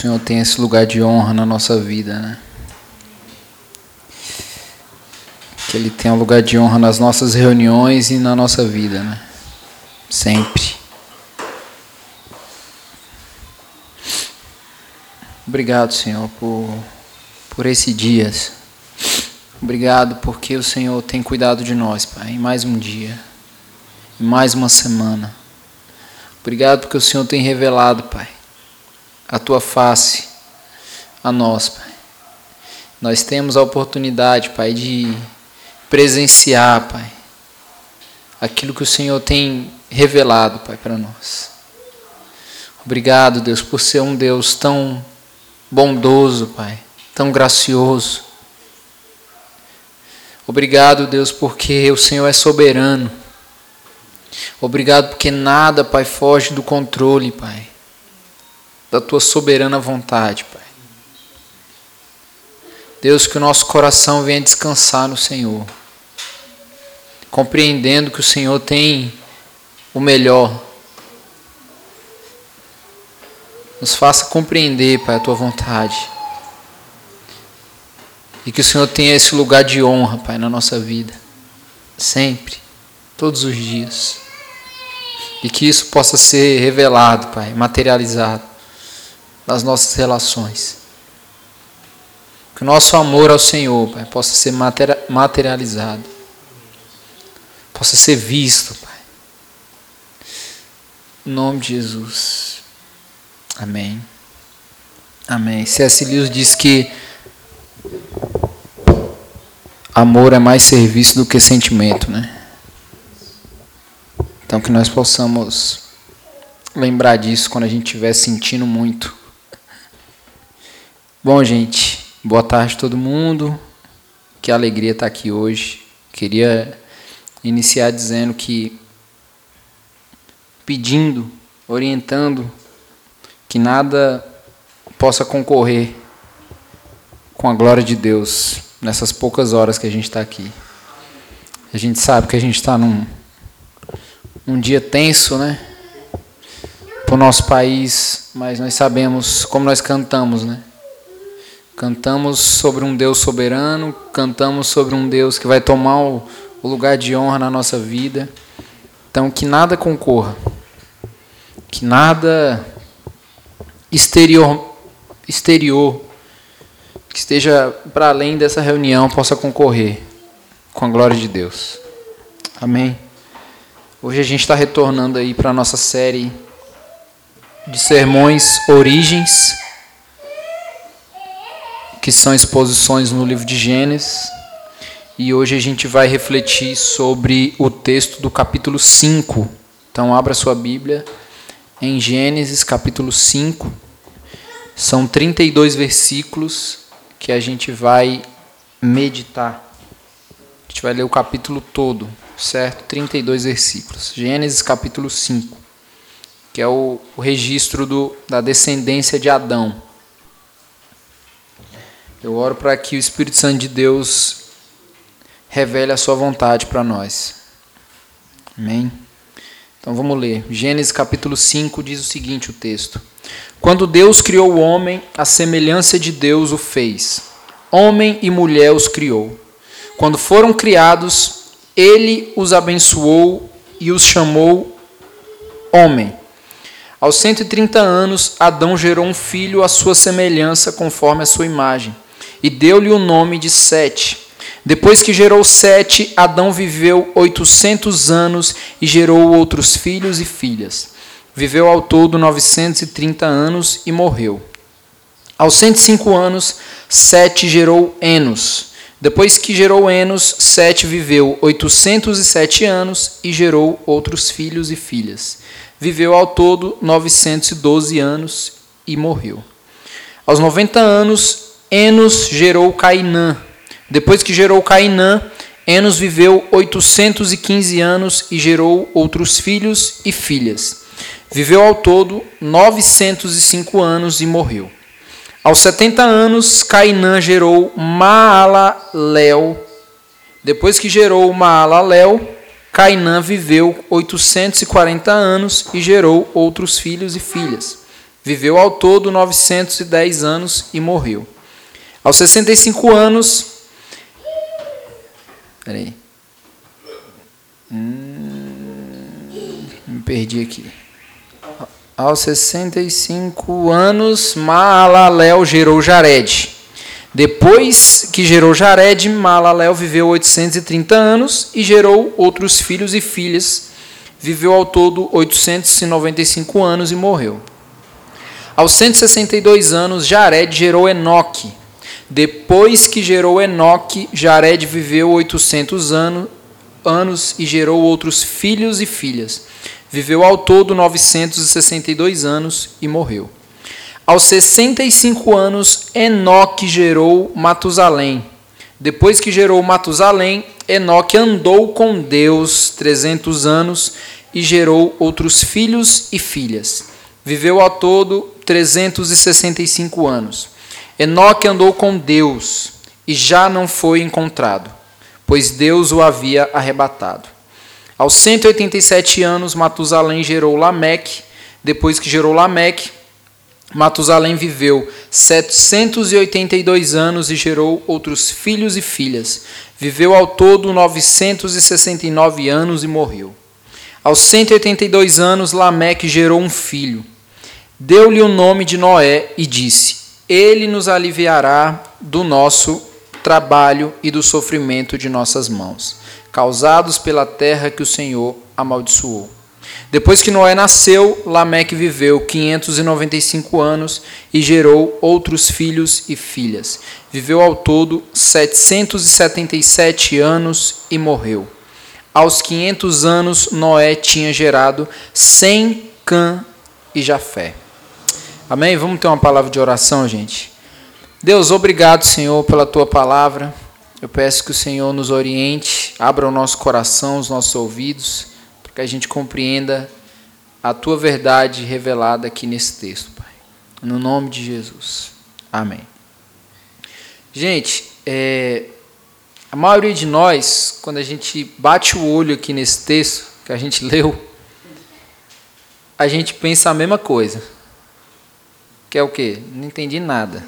Senhor tenha esse lugar de honra na nossa vida, né? Que Ele tenha um lugar de honra nas nossas reuniões e na nossa vida, né? Sempre. Obrigado, Senhor, por, por esse dia. Obrigado porque o Senhor tem cuidado de nós, Pai, em mais um dia, em mais uma semana. Obrigado porque o Senhor tem revelado, Pai, a tua face a nós, Pai. Nós temos a oportunidade, Pai, de presenciar, Pai, aquilo que o Senhor tem revelado, Pai, para nós. Obrigado, Deus, por ser um Deus tão bondoso, Pai, tão gracioso. Obrigado, Deus, porque o Senhor é soberano. Obrigado porque nada, Pai, foge do controle, Pai, da tua soberana vontade, Pai. Deus, que o nosso coração venha descansar no Senhor, compreendendo que o Senhor tem o melhor. Nos faça compreender, Pai, a tua vontade. E que o Senhor tenha esse lugar de honra, Pai, na nossa vida. Sempre, todos os dias. E que isso possa ser revelado, Pai, materializado nas nossas relações. Que o nosso amor ao Senhor, Pai, possa ser materializado. Possa ser visto, Pai. Em nome de Jesus. Amém. Amém. C.S. Lewis diz que amor é mais serviço do que sentimento, né? Então que nós possamos lembrar disso quando a gente estiver sentindo muito. Bom, gente, boa tarde a todo mundo. Que alegria estar aqui hoje. Queria iniciar dizendo que pedindo, orientando que nada possa concorrer com a glória de Deus nessas poucas horas que a gente está aqui. A gente sabe que a gente está num um dia tenso, né? Para o nosso país, mas nós sabemos como nós cantamos, né? Cantamos sobre um Deus soberano, cantamos sobre um Deus que vai tomar o, lugar de honra na nossa vida. Então, que nada concorra, que nada exterior, exterior que esteja para além dessa reunião possa concorrer com a glória de Deus. Amém. Hoje a gente está retornando aí para a nossa série de sermões Origens, que são exposições no livro de Gênesis. E hoje a gente vai refletir sobre o texto do capítulo 5. Então, abra sua Bíblia em Gênesis, capítulo 5. São 32 versículos que a gente vai meditar. A gente vai ler o capítulo todo certo? 32 versículos. Gênesis capítulo 5, que é o, registro do, da descendência de Adão. Eu oro para que o Espírito Santo de Deus revele a sua vontade para nós. Amém? Então vamos ler. Gênesis capítulo 5 diz o seguinte: o texto. Quando Deus criou o homem, a semelhança de Deus o fez. Homem e mulher os criou. Quando foram criados, ele os abençoou e os chamou homem. Aos 130 anos, Adão gerou um filho à sua semelhança, conforme a sua imagem, e deu-lhe o nome de Sete. Depois que gerou Sete, Adão viveu 800 anos e gerou outros filhos e filhas. Viveu ao todo 930 anos e morreu. Aos 105 anos, Sete gerou Enos. Depois que gerou Enos, Sete viveu 807 anos e gerou outros filhos e filhas. Viveu ao todo 912 anos e morreu. Aos 90 anos, Enos gerou Cainã. Depois que gerou Cainã, Enos viveu 815 anos e gerou outros filhos e filhas. Viveu ao todo 905 anos e morreu. Aos 70 anos, Cainã gerou Maalalel. Depois que gerou Maalalel, Cainã viveu 840 anos e gerou outros filhos e filhas. Viveu ao todo 910 anos e morreu. Aos 65 anos. Peraí. Hum, me perdi aqui. Aos 65 anos, Maalalel gerou Jared. Depois que gerou Jared, Maalalel viveu 830 anos e gerou outros filhos e filhas. Viveu ao todo 895 anos e morreu. Aos 162 anos, Jared gerou Enoque. Depois que gerou Enoque, Jared viveu 800 anos, anos e gerou outros filhos e filhas. Viveu ao todo 962 anos e morreu. Aos 65 anos, Enoque gerou Matusalém. Depois que gerou Matusalém, Enoque andou com Deus 300 anos e gerou outros filhos e filhas. Viveu ao todo 365 anos. Enoque andou com Deus e já não foi encontrado, pois Deus o havia arrebatado. Aos 187 anos, Matusalém gerou Lameque. Depois que gerou Lameque, Matusalém viveu 782 anos e gerou outros filhos e filhas. Viveu ao todo 969 anos e morreu. Aos 182 anos, Lameque gerou um filho. Deu-lhe o nome de Noé e disse: Ele nos aliviará do nosso trabalho e do sofrimento de nossas mãos, causados pela terra que o Senhor amaldiçoou. Depois que Noé nasceu, Lameque viveu 595 anos e gerou outros filhos e filhas. Viveu ao todo 777 anos e morreu. Aos 500 anos, Noé tinha gerado Sem, Cã e Jafé. Amém? Vamos ter uma palavra de oração, gente. Deus, obrigado, Senhor, pela tua palavra. Eu peço que o Senhor nos oriente, abra o nosso coração, os nossos ouvidos que a gente compreenda a tua verdade revelada aqui nesse texto, Pai. No nome de Jesus. Amém. Gente, é, a maioria de nós, quando a gente bate o olho aqui nesse texto que a gente leu, a gente pensa a mesma coisa. Que é o quê? Não entendi nada.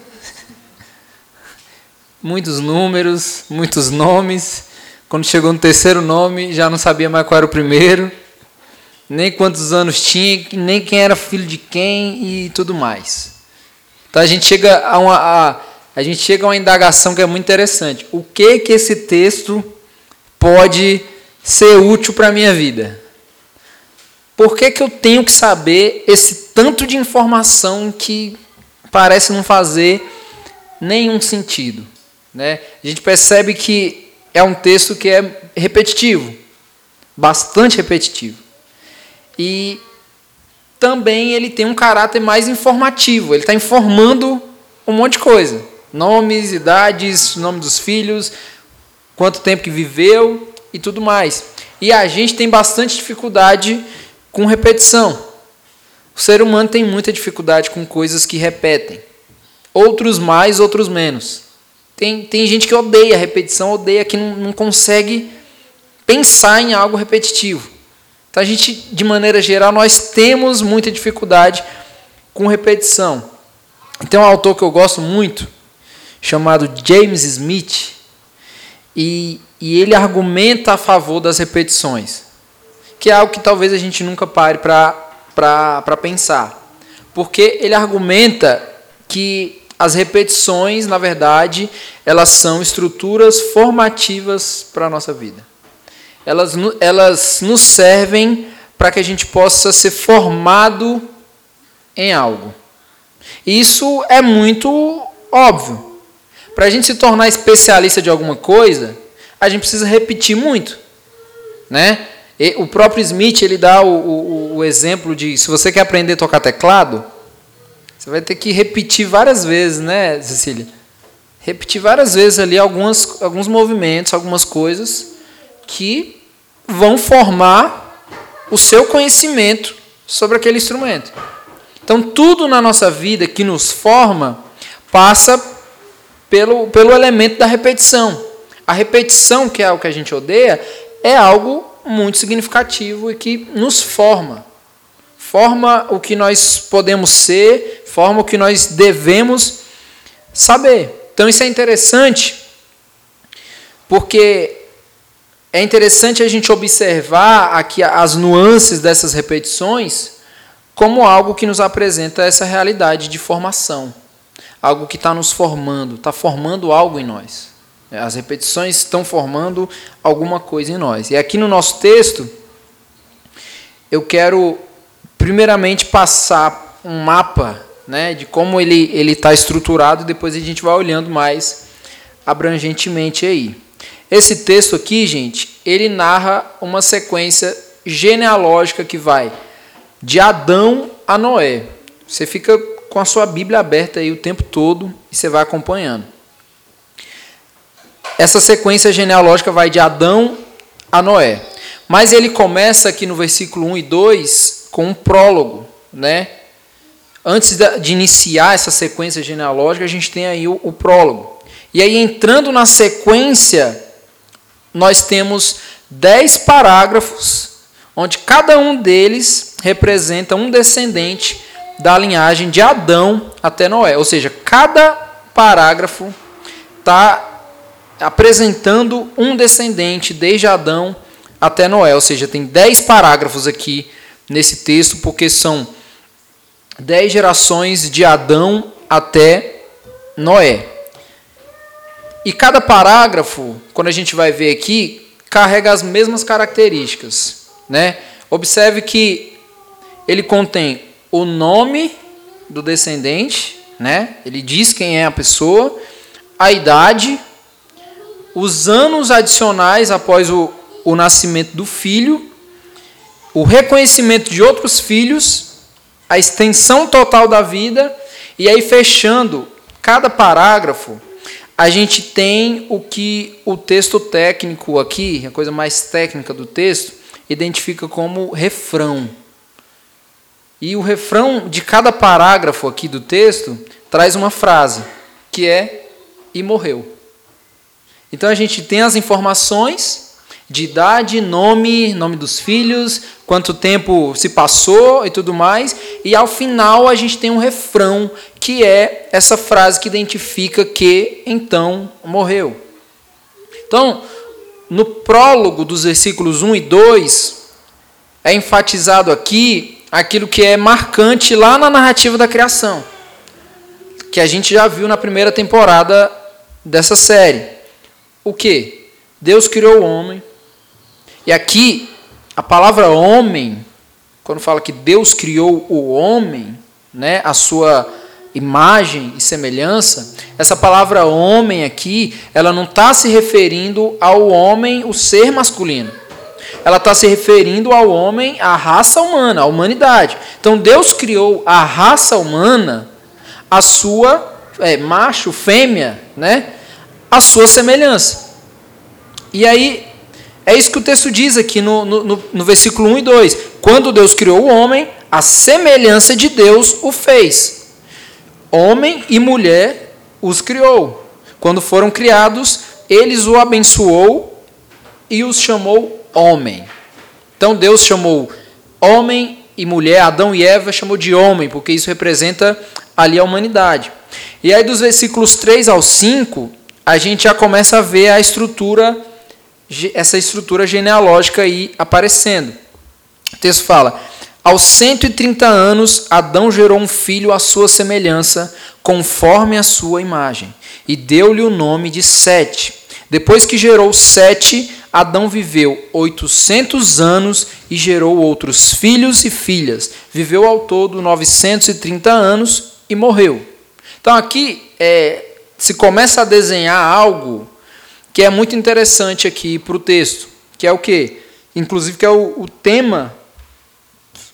Muitos números, muitos nomes. Quando chegou no terceiro nome, já não sabia mais qual era o primeiro nem quantos anos tinha, nem quem era filho de quem e tudo mais. Então a gente chega a uma, a, a gente chega a uma indagação que é muito interessante. O que que esse texto pode ser útil para a minha vida? Por que, que eu tenho que saber esse tanto de informação que parece não fazer nenhum sentido? Né? A gente percebe que é um texto que é repetitivo, bastante repetitivo. E também ele tem um caráter mais informativo, ele está informando um monte de coisa. Nomes, idades, nome dos filhos, quanto tempo que viveu e tudo mais. E a gente tem bastante dificuldade com repetição. O ser humano tem muita dificuldade com coisas que repetem. Outros mais, outros menos. Tem, tem gente que odeia repetição, odeia que não, não consegue pensar em algo repetitivo. Então a gente, de maneira geral, nós temos muita dificuldade com repetição. Então um autor que eu gosto muito, chamado James Smith, e, e ele argumenta a favor das repetições, que é algo que talvez a gente nunca pare para pensar. Porque ele argumenta que as repetições, na verdade, elas são estruturas formativas para a nossa vida elas, elas nos servem para que a gente possa ser formado em algo. Isso é muito óbvio. Para a gente se tornar especialista de alguma coisa, a gente precisa repetir muito. Né? E o próprio Smith ele dá o, o, o exemplo de se você quer aprender a tocar teclado, você vai ter que repetir várias vezes, né, Cecília? Repetir várias vezes ali algumas, alguns movimentos, algumas coisas que vão formar o seu conhecimento sobre aquele instrumento. Então, tudo na nossa vida que nos forma passa pelo, pelo elemento da repetição. A repetição, que é o que a gente odeia, é algo muito significativo e que nos forma. forma o que nós podemos ser, forma o que nós devemos saber. Então isso é interessante, porque é interessante a gente observar aqui as nuances dessas repetições como algo que nos apresenta essa realidade de formação, algo que está nos formando, está formando algo em nós. As repetições estão formando alguma coisa em nós. E aqui no nosso texto, eu quero primeiramente passar um mapa né, de como ele está estruturado, depois a gente vai olhando mais abrangentemente aí. Esse texto aqui, gente, ele narra uma sequência genealógica que vai de Adão a Noé. Você fica com a sua Bíblia aberta aí o tempo todo e você vai acompanhando. Essa sequência genealógica vai de Adão a Noé. Mas ele começa aqui no versículo 1 e 2 com um prólogo, né? Antes de iniciar essa sequência genealógica, a gente tem aí o, o prólogo. E aí, entrando na sequência nós temos dez parágrafos, onde cada um deles representa um descendente da linhagem de Adão até Noé. Ou seja, cada parágrafo está apresentando um descendente desde Adão até Noé. Ou seja, tem dez parágrafos aqui nesse texto, porque são dez gerações de Adão até Noé. E cada parágrafo, quando a gente vai ver aqui, carrega as mesmas características. Né? Observe que ele contém o nome do descendente, né? ele diz quem é a pessoa, a idade, os anos adicionais após o, o nascimento do filho, o reconhecimento de outros filhos, a extensão total da vida, e aí fechando cada parágrafo a gente tem o que o texto técnico aqui, a coisa mais técnica do texto, identifica como refrão. E o refrão de cada parágrafo aqui do texto traz uma frase, que é e morreu. Então a gente tem as informações de idade, nome, nome dos filhos, quanto tempo se passou e tudo mais, e ao final a gente tem um refrão que é essa frase que identifica que então morreu. Então, no prólogo dos versículos 1 e 2, é enfatizado aqui aquilo que é marcante lá na narrativa da criação, que a gente já viu na primeira temporada dessa série. O que? Deus criou o homem, e aqui, a palavra homem, quando fala que Deus criou o homem, né, a sua imagem e semelhança, essa palavra homem aqui, ela não está se referindo ao homem, o ser masculino. Ela está se referindo ao homem, à raça humana, à humanidade. Então Deus criou a raça humana, a sua é, macho, fêmea, né, a sua semelhança. E aí é isso que o texto diz aqui no, no, no versículo 1 e 2. Quando Deus criou o homem, a semelhança de Deus o fez. Homem e mulher os criou. Quando foram criados, eles o abençoou e os chamou homem. Então Deus chamou homem e mulher, Adão e Eva chamou de homem, porque isso representa ali a humanidade. E aí dos versículos 3 ao 5, a gente já começa a ver a estrutura essa estrutura genealógica aí aparecendo. O texto fala: Aos 130 anos, Adão gerou um filho à sua semelhança, conforme a sua imagem, e deu-lhe o nome de Sete. Depois que gerou Sete, Adão viveu 800 anos e gerou outros filhos e filhas. Viveu ao todo 930 anos e morreu. Então aqui é, se começa a desenhar algo que é muito interessante aqui para o texto, que é o quê? Inclusive que é o, o tema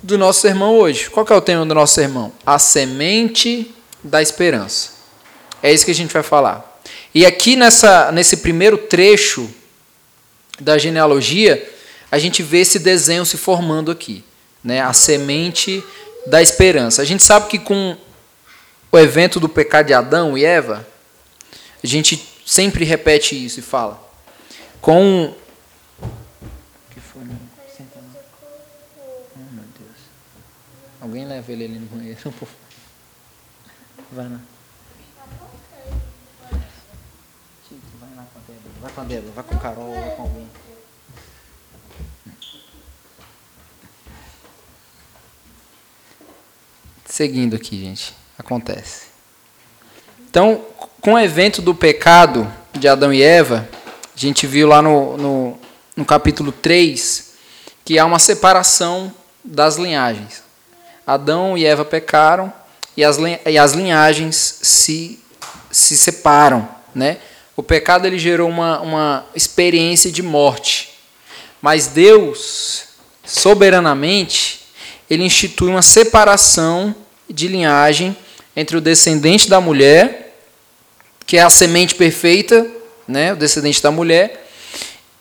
do nosso sermão hoje. Qual é o tema do nosso sermão? A semente da esperança. É isso que a gente vai falar. E aqui nessa, nesse primeiro trecho da genealogia, a gente vê esse desenho se formando aqui, né? A semente da esperança. A gente sabe que com o evento do pecado de Adão e Eva, a gente sempre repete isso e fala. Com. que foi? Senta Oh, meu Deus. Alguém leva ele ali no banheiro, por favor. Lá. vai lá com a Débora. Vai com a Débora, vai com o Carol, vai com alguém. Seguindo aqui, gente. Acontece. Então, com o evento do pecado de Adão e Eva, a gente viu lá no, no, no capítulo 3 que há uma separação das linhagens. Adão e Eva pecaram e as, e as linhagens se, se separam. Né? O pecado ele gerou uma, uma experiência de morte. Mas Deus, soberanamente, ele institui uma separação de linhagem entre o descendente da mulher, que é a semente perfeita, né, o descendente da mulher,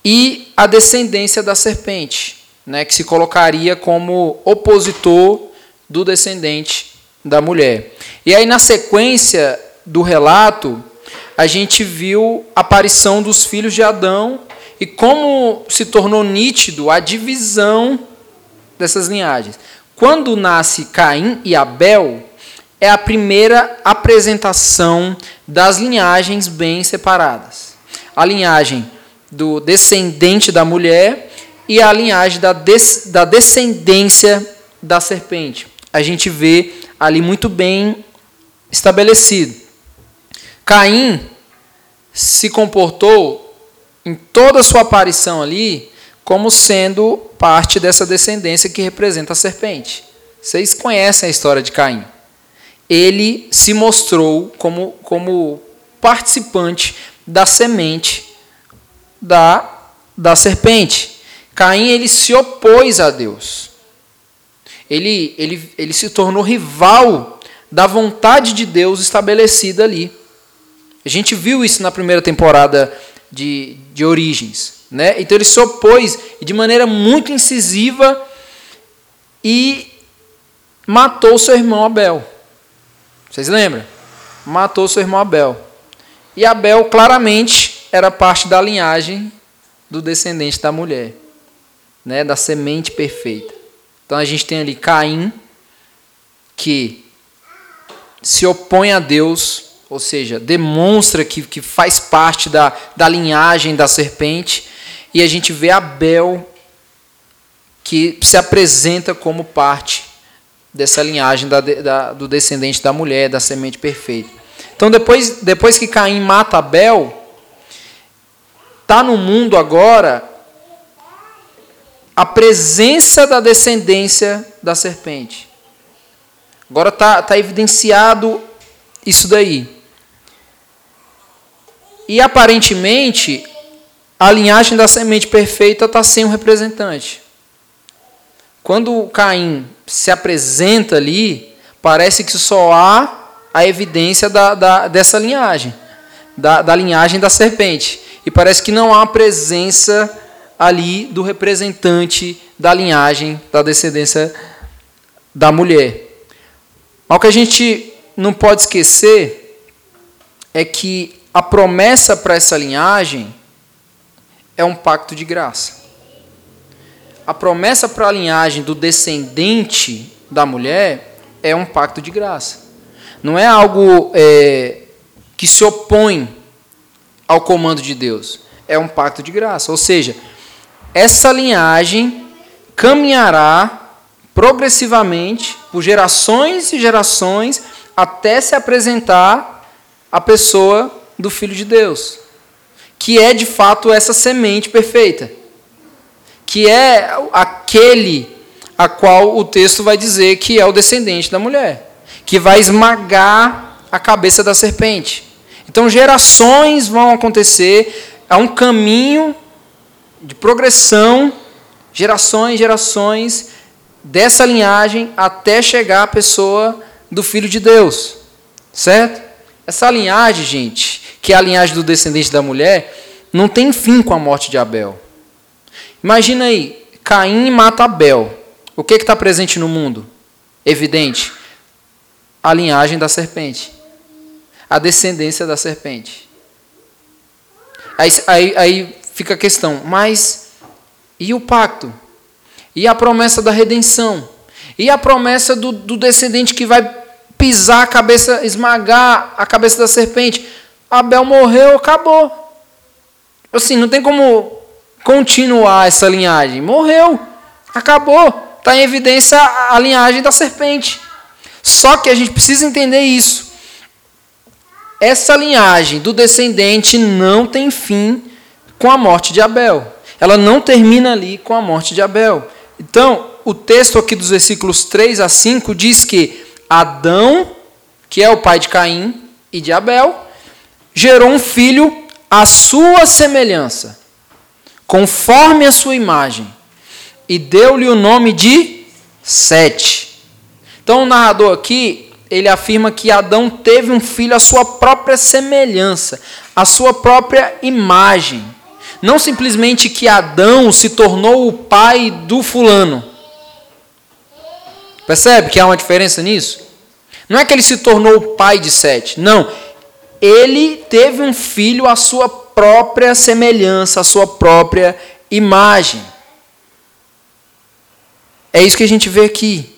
e a descendência da serpente, né, que se colocaria como opositor do descendente da mulher. E aí, na sequência do relato, a gente viu a aparição dos filhos de Adão e como se tornou nítido a divisão dessas linhagens. Quando nasce Caim e Abel, é a primeira apresentação das linhagens bem separadas. A linhagem do descendente da mulher e a linhagem da, des da descendência da serpente a gente vê ali muito bem estabelecido. Caim se comportou em toda a sua aparição ali como sendo parte dessa descendência que representa a serpente. Vocês conhecem a história de Caim. Ele se mostrou como, como participante da semente da, da serpente. Caim ele se opôs a Deus ele, ele, ele se tornou rival da vontade de Deus estabelecida ali. A gente viu isso na primeira temporada de, de Origens. Né? Então ele se opôs de maneira muito incisiva e matou seu irmão Abel. Vocês lembram? Matou seu irmão Abel. E Abel claramente era parte da linhagem do descendente da mulher, né? da semente perfeita. Então a gente tem ali Caim, que se opõe a Deus, ou seja, demonstra que, que faz parte da, da linhagem da serpente, e a gente vê Abel, que se apresenta como parte dessa linhagem da, da, do descendente da mulher, da semente perfeita. Então, depois, depois que Caim mata Abel, está no mundo agora a presença da descendência da serpente. Agora está tá evidenciado isso daí. E aparentemente, a linhagem da semente perfeita está sem um representante. Quando Caim se apresenta ali, parece que só há a evidência da, da dessa linhagem, da, da linhagem da serpente. E parece que não há presença ali do representante da linhagem, da descendência da mulher. Mas o que a gente não pode esquecer é que a promessa para essa linhagem é um pacto de graça. A promessa para a linhagem do descendente da mulher é um pacto de graça. Não é algo é, que se opõe ao comando de Deus. É um pacto de graça. Ou seja, essa linhagem caminhará progressivamente por gerações e gerações até se apresentar a pessoa do Filho de Deus, que é de fato essa semente perfeita, que é aquele a qual o texto vai dizer que é o descendente da mulher, que vai esmagar a cabeça da serpente. Então gerações vão acontecer, há um caminho de progressão, gerações, gerações dessa linhagem até chegar à pessoa do Filho de Deus. Certo? Essa linhagem, gente, que é a linhagem do descendente da mulher, não tem fim com a morte de Abel. Imagina aí, Caim mata Abel. O que está presente no mundo? Evidente. A linhagem da serpente. A descendência da serpente. Aí, aí, aí fica a questão, mas e o pacto? E a promessa da redenção? E a promessa do, do descendente que vai pisar a cabeça, esmagar a cabeça da serpente. Abel morreu, acabou. Assim, não tem como continuar essa linhagem. Morreu, acabou. Está em evidência a linhagem da serpente. Só que a gente precisa entender isso. Essa linhagem do descendente não tem fim com a morte de Abel. Ela não termina ali com a morte de Abel. Então, o texto aqui dos versículos 3 a 5 diz que Adão, que é o pai de Caim e de Abel, gerou um filho à sua semelhança, conforme a sua imagem, e deu-lhe o nome de Sete. Então, o narrador aqui, ele afirma que Adão teve um filho à sua própria semelhança, à sua própria imagem. Não simplesmente que Adão se tornou o pai do fulano. Percebe que há uma diferença nisso? Não é que ele se tornou o pai de Sete. Não. Ele teve um filho à sua própria semelhança, à sua própria imagem. É isso que a gente vê aqui.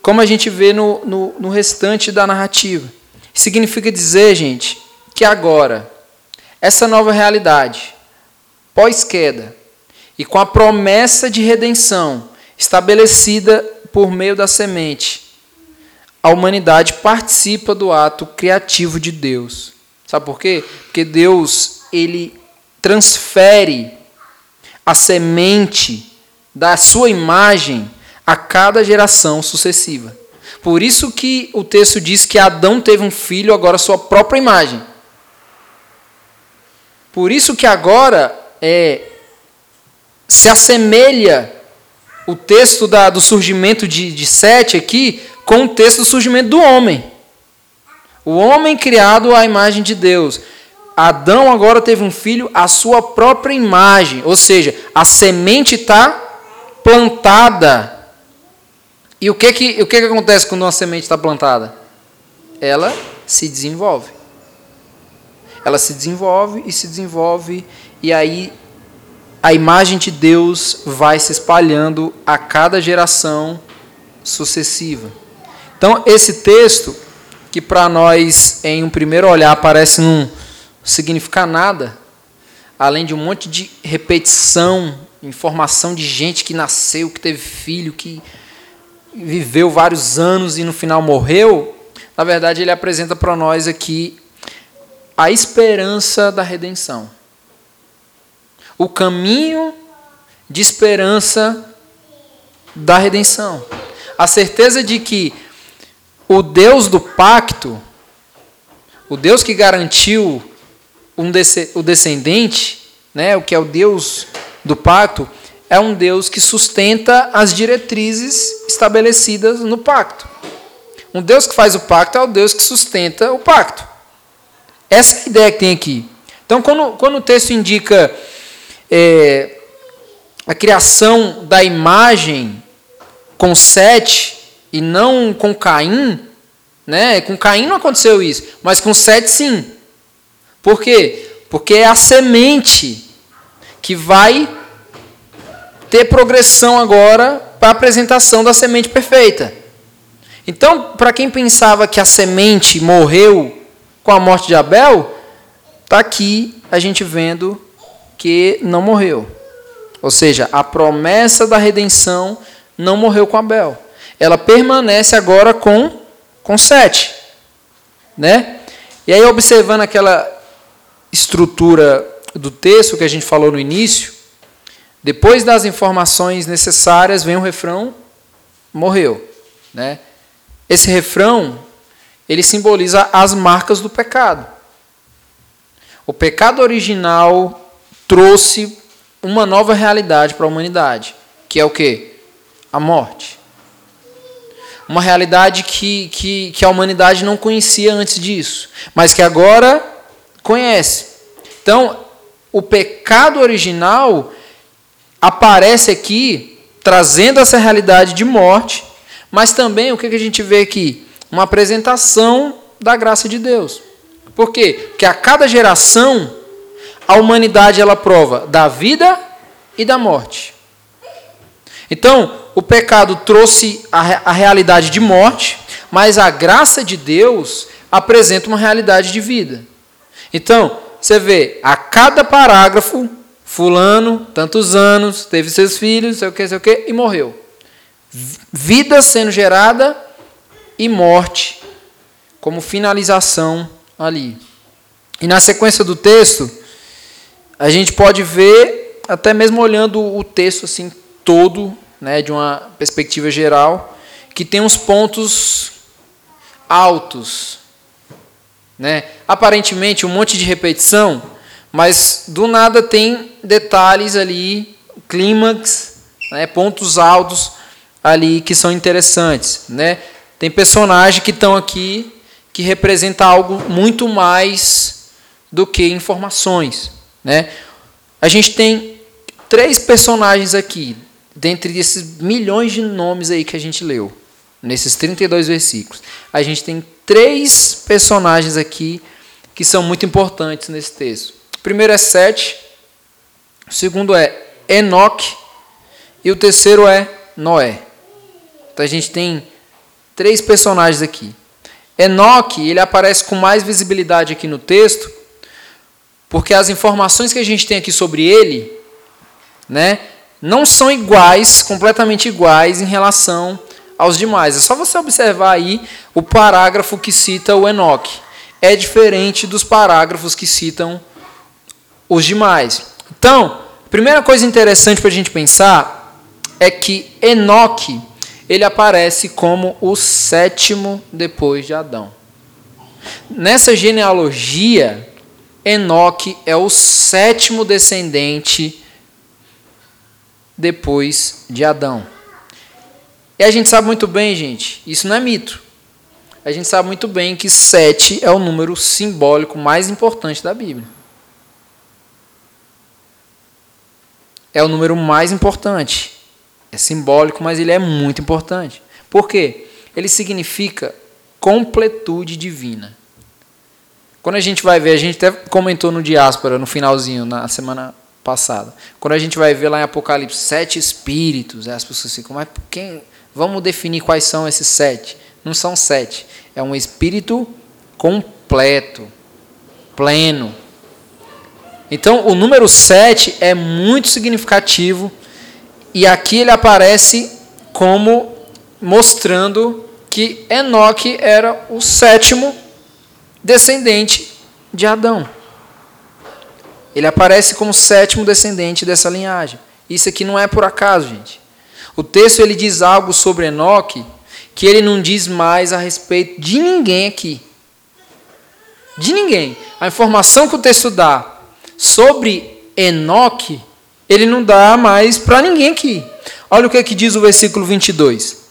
Como a gente vê no, no, no restante da narrativa. Significa dizer, gente, que agora, essa nova realidade, pós-queda, e com a promessa de redenção estabelecida por meio da semente, a humanidade participa do ato criativo de Deus. Sabe por quê? Porque Deus, ele transfere a semente da sua imagem a cada geração sucessiva. Por isso que o texto diz que Adão teve um filho, agora sua própria imagem. Por isso que agora é, se assemelha o texto da, do surgimento de, de Sete aqui com o texto do surgimento do homem. O homem criado à imagem de Deus. Adão agora teve um filho à sua própria imagem, ou seja, a semente está plantada. E o que que, o que que acontece quando uma semente está plantada? Ela se desenvolve. Ela se desenvolve e se desenvolve, e aí a imagem de Deus vai se espalhando a cada geração sucessiva. Então, esse texto, que para nós, em um primeiro olhar, parece não significar nada, além de um monte de repetição, informação de gente que nasceu, que teve filho, que viveu vários anos e no final morreu, na verdade, ele apresenta para nós aqui a esperança da redenção. O caminho de esperança da redenção. A certeza de que o Deus do pacto, o Deus que garantiu um o descendente, né, o que é o Deus do pacto, é um Deus que sustenta as diretrizes estabelecidas no pacto. Um Deus que faz o pacto é o Deus que sustenta o pacto. Essa é a ideia que tem aqui. Então, quando, quando o texto indica é, a criação da imagem com sete, e não com Caim, né? Com Caim não aconteceu isso, mas com Sete sim. Por quê? Porque é a semente que vai ter progressão agora para a apresentação da semente perfeita. Então, para quem pensava que a semente morreu com a morte de Abel, está aqui a gente vendo que não morreu. Ou seja, a promessa da redenção não morreu com Abel ela permanece agora com, com sete. Né? E aí, observando aquela estrutura do texto que a gente falou no início, depois das informações necessárias, vem o refrão: morreu. Né? Esse refrão ele simboliza as marcas do pecado. O pecado original trouxe uma nova realidade para a humanidade, que é o que? A morte uma realidade que, que, que a humanidade não conhecia antes disso, mas que agora conhece. Então, o pecado original aparece aqui trazendo essa realidade de morte, mas também o que a gente vê aqui? Uma apresentação da graça de Deus. Por quê? Porque a cada geração a humanidade ela prova da vida e da morte. Então, o pecado trouxe a, a realidade de morte, mas a graça de Deus apresenta uma realidade de vida. Então, você vê, a cada parágrafo, fulano, tantos anos, teve seus filhos, sei o que, sei o que, e morreu. Vida sendo gerada e morte como finalização ali. E na sequência do texto, a gente pode ver, até mesmo olhando o texto assim todo, né, de uma perspectiva geral, que tem uns pontos altos. Né? Aparentemente, um monte de repetição, mas do nada tem detalhes ali, clímax, né, pontos altos ali que são interessantes. Né? Tem personagens que estão aqui que representa algo muito mais do que informações. Né? A gente tem três personagens aqui, dentre esses milhões de nomes aí que a gente leu, nesses 32 versículos. A gente tem três personagens aqui que são muito importantes nesse texto. O primeiro é Sete, o segundo é Enoque e o terceiro é Noé. Então a gente tem três personagens aqui. Enoque, ele aparece com mais visibilidade aqui no texto, porque as informações que a gente tem aqui sobre ele, né, não são iguais, completamente iguais em relação aos demais. É só você observar aí o parágrafo que cita o Enoque. É diferente dos parágrafos que citam os demais. Então, a primeira coisa interessante para a gente pensar é que Enoque ele aparece como o sétimo depois de Adão. Nessa genealogia, Enoque é o sétimo descendente depois de Adão. E a gente sabe muito bem, gente, isso não é mito. A gente sabe muito bem que sete é o número simbólico mais importante da Bíblia. É o número mais importante. É simbólico, mas ele é muito importante. Por quê? Ele significa completude divina. Quando a gente vai ver, a gente até comentou no Diáspora, no finalzinho, na semana passada. Quando a gente vai ver lá em Apocalipse sete espíritos, as pessoas ficam, mas quem? Vamos definir quais são esses sete. Não são sete. É um espírito completo, pleno. Então, o número sete é muito significativo e aqui ele aparece como mostrando que Enoque era o sétimo descendente de Adão. Ele aparece como sétimo descendente dessa linhagem. Isso aqui não é por acaso, gente. O texto ele diz algo sobre Enoque que ele não diz mais a respeito de ninguém aqui. De ninguém. A informação que o texto dá sobre Enoque ele não dá mais para ninguém aqui. Olha o que, é que diz o versículo 22.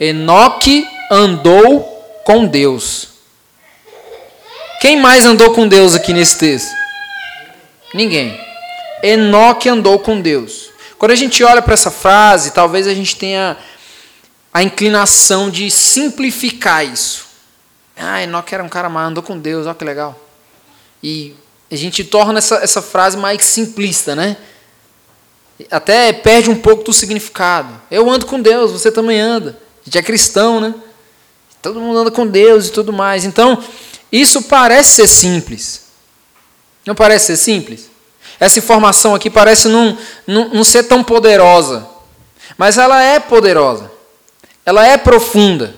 Enoque andou com Deus. Quem mais andou com Deus aqui nesse texto? Ninguém. Enoque andou com Deus. Quando a gente olha para essa frase, talvez a gente tenha a inclinação de simplificar isso. Ah, Enoque era um cara mais, andou com Deus, olha que legal. E a gente torna essa, essa frase mais simplista, né? até perde um pouco do significado. Eu ando com Deus, você também anda. A gente é cristão, né? Todo mundo anda com Deus e tudo mais. Então, isso parece ser simples. Não parece ser simples? Essa informação aqui parece não, não, não ser tão poderosa. Mas ela é poderosa. Ela é profunda.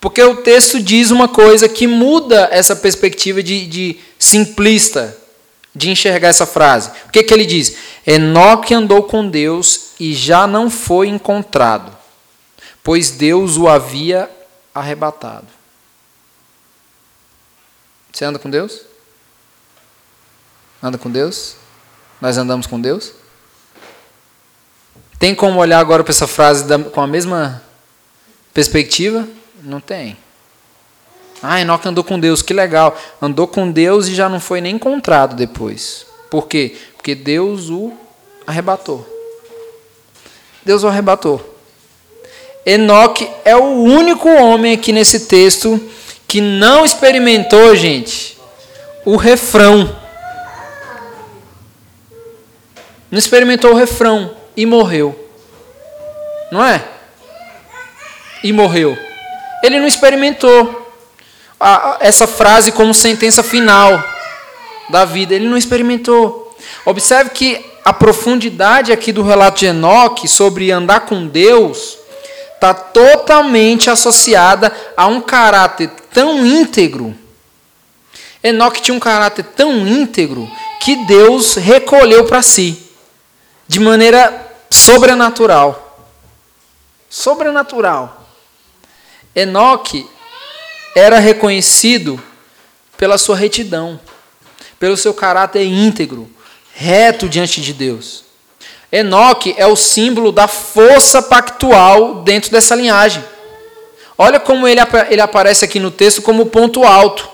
Porque o texto diz uma coisa que muda essa perspectiva de, de simplista de enxergar essa frase. O que, que ele diz? Enoque andou com Deus e já não foi encontrado, pois Deus o havia arrebatado. Você anda com Deus? Anda com Deus? Nós andamos com Deus? Tem como olhar agora para essa frase com a mesma perspectiva? Não tem. Ah, Enoque andou com Deus, que legal. Andou com Deus e já não foi nem encontrado depois. Por quê? Porque Deus o arrebatou. Deus o arrebatou. Enoque é o único homem aqui nesse texto que não experimentou, gente, o refrão. Não experimentou o refrão e morreu. não é? E morreu. Ele não experimentou essa frase como sentença final da vida. Ele não experimentou. Observe que a profundidade aqui do relato de Enoque sobre andar com Deus está totalmente associada a um caráter tão íntegro. Enoque tinha um caráter tão íntegro que Deus recolheu para si, de maneira sobrenatural. Sobrenatural. Enoque era reconhecido pela sua retidão, pelo seu caráter íntegro, reto diante de Deus. Enoque é o símbolo da força pactual dentro dessa linhagem. Olha como ele, ele aparece aqui no texto como ponto alto,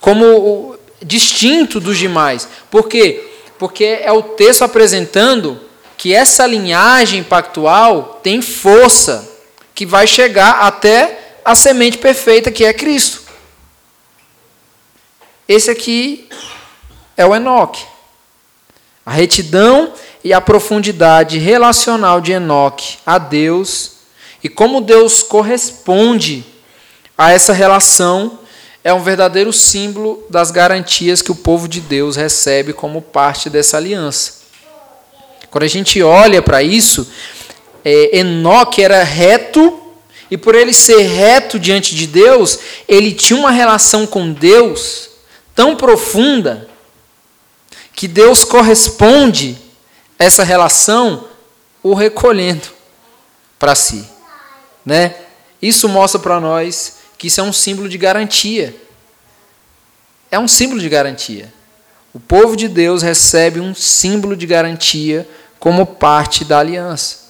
como distinto dos demais. Por quê? Porque é o texto apresentando que essa linhagem pactual tem força que vai chegar até a semente perfeita que é Cristo. Esse aqui é o Enoque. A retidão e a profundidade relacional de Enoque a Deus e como Deus corresponde a essa relação é um verdadeiro símbolo das garantias que o povo de Deus recebe como parte dessa aliança. Quando a gente olha para isso, é, Enoque era reto e por ele ser reto diante de Deus, ele tinha uma relação com Deus tão profunda que Deus corresponde essa relação o recolhendo para si, né? Isso mostra para nós que isso é um símbolo de garantia. É um símbolo de garantia. O povo de Deus recebe um símbolo de garantia como parte da aliança.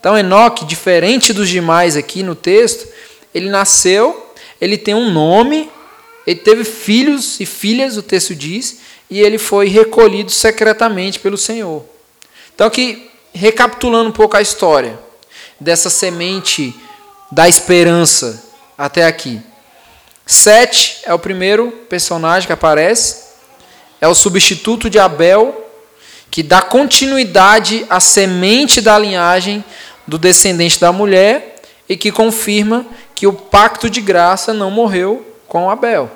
Então, Enoque, diferente dos demais aqui no texto, ele nasceu, ele tem um nome, ele teve filhos e filhas, o texto diz, e ele foi recolhido secretamente pelo Senhor. Então, aqui, recapitulando um pouco a história dessa semente da esperança até aqui. Sete é o primeiro personagem que aparece, é o substituto de Abel, que dá continuidade à semente da linhagem do descendente da mulher e que confirma que o pacto de graça não morreu com Abel.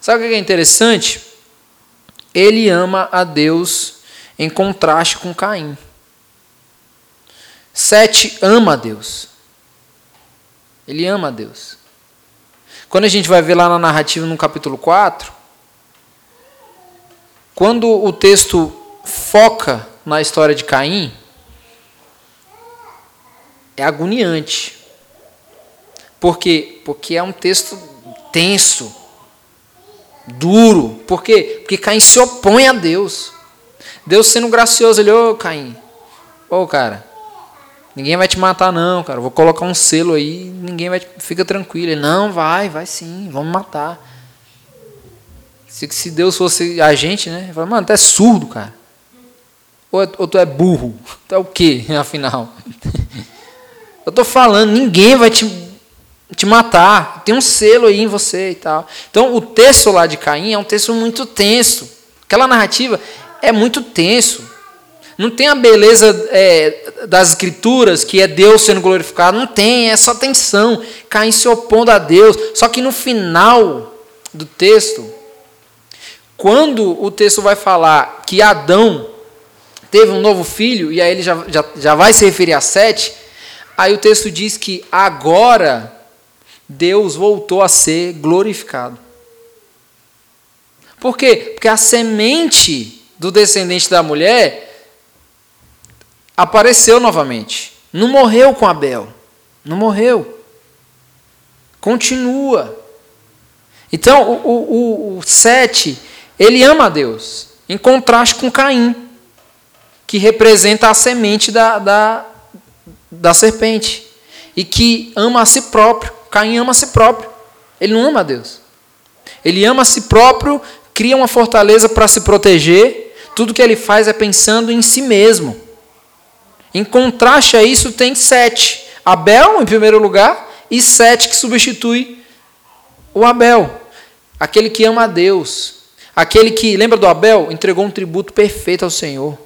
Sabe o que é interessante? Ele ama a Deus em contraste com Caim. Sete ama a Deus. Ele ama a Deus. Quando a gente vai ver lá na narrativa no capítulo 4, quando o texto foca na história de Caim, é agoniante. Por quê? Porque é um texto tenso, duro. Por quê? Porque Caim se opõe a Deus. Deus sendo gracioso, ele, ô Caim, ô cara, ninguém vai te matar não, cara. Vou colocar um selo aí, ninguém vai, fica tranquilo. Ele, não, vai, vai sim, vamos matar. Se, se Deus fosse a gente, né? Fala, mano, tu é surdo, cara. Ou, ou tu é burro? Tu é o quê, afinal? Eu estou falando, ninguém vai te, te matar. Tem um selo aí em você e tal. Então, o texto lá de Caim é um texto muito tenso. Aquela narrativa é muito tenso. Não tem a beleza é, das escrituras, que é Deus sendo glorificado. Não tem, é só tensão. Caim se opondo a Deus. Só que no final do texto, quando o texto vai falar que Adão teve um novo filho, e aí ele já, já, já vai se referir a Sete, Aí o texto diz que agora Deus voltou a ser glorificado. Por quê? Porque a semente do descendente da mulher apareceu novamente. Não morreu com Abel. Não morreu. Continua. Então, o, o, o Sete, ele ama a Deus, em contraste com Caim, que representa a semente da, da, da serpente e que ama a si próprio. Caim ama a si próprio. Ele não ama a Deus. Ele ama a si próprio, cria uma fortaleza para se proteger. Tudo que ele faz é pensando em si mesmo. Em contraste a isso, tem sete. Abel, em primeiro lugar, e sete que substitui o Abel. Aquele que ama a Deus. Aquele que, lembra do Abel? Entregou um tributo perfeito ao Senhor.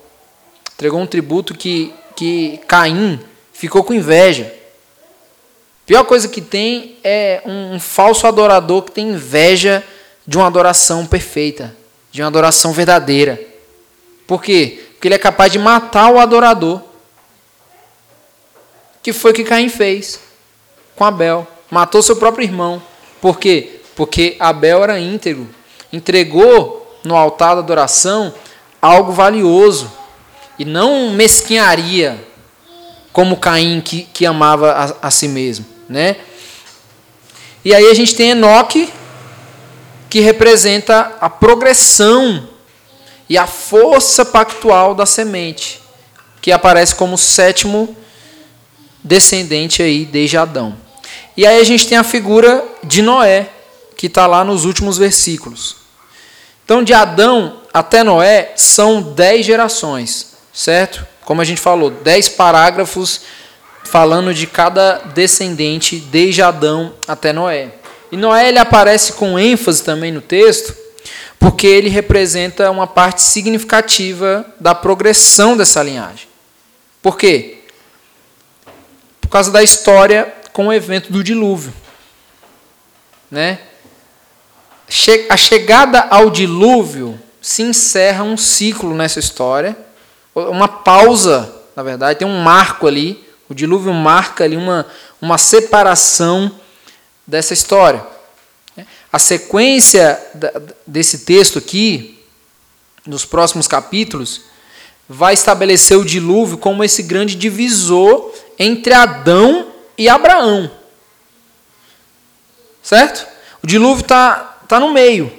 Entregou um tributo que, que Caim ficou com inveja. Pior coisa que tem é um, um falso adorador que tem inveja de uma adoração perfeita, de uma adoração verdadeira. Por quê? Porque ele é capaz de matar o adorador. Que foi o que Caim fez com Abel. Matou seu próprio irmão. Por quê? Porque Abel era íntegro. Entregou no altar da adoração algo valioso. E não mesquinharia, como Caim que, que amava a, a si mesmo. Né? E aí a gente tem Enoque, que representa a progressão e a força pactual da semente, que aparece como sétimo descendente aí desde Adão. E aí a gente tem a figura de Noé, que está lá nos últimos versículos. Então, de Adão até Noé são dez gerações, certo? Como a gente falou, dez parágrafos falando de cada descendente desde Adão até Noé. E Noé ele aparece com ênfase também no texto, porque ele representa uma parte significativa da progressão dessa linhagem. Por quê? Por causa da história com o evento do dilúvio. Né? A chegada ao dilúvio se encerra um ciclo nessa história, uma pausa, na verdade, tem um marco ali. O dilúvio marca ali uma, uma separação dessa história. A sequência desse texto aqui, nos próximos capítulos, vai estabelecer o dilúvio como esse grande divisor entre Adão e Abraão. Certo? O dilúvio está tá no meio.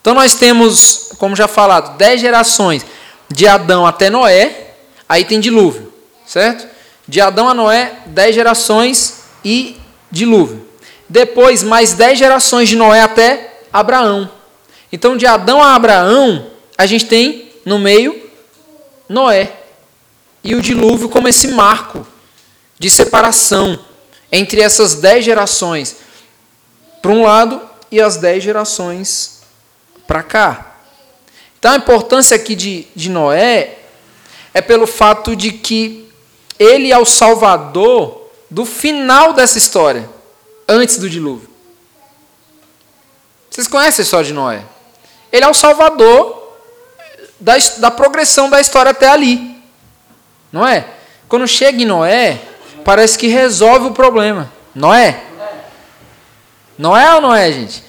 Então nós temos, como já falado, dez gerações de Adão até Noé, aí tem dilúvio, certo? De Adão a Noé, dez gerações e dilúvio. Depois, mais dez gerações de Noé até Abraão. Então, de Adão a Abraão, a gente tem no meio Noé. E o dilúvio como esse marco de separação entre essas dez gerações para um lado e as dez gerações para cá. Então, a importância aqui de, de Noé é pelo fato de que ele é o salvador do final dessa história antes do dilúvio. Vocês conhecem a história de Noé? Ele é o salvador da, da progressão da história até ali. Não é? Quando chega em Noé, parece que resolve o problema. Noé? Noé ou não é, gente?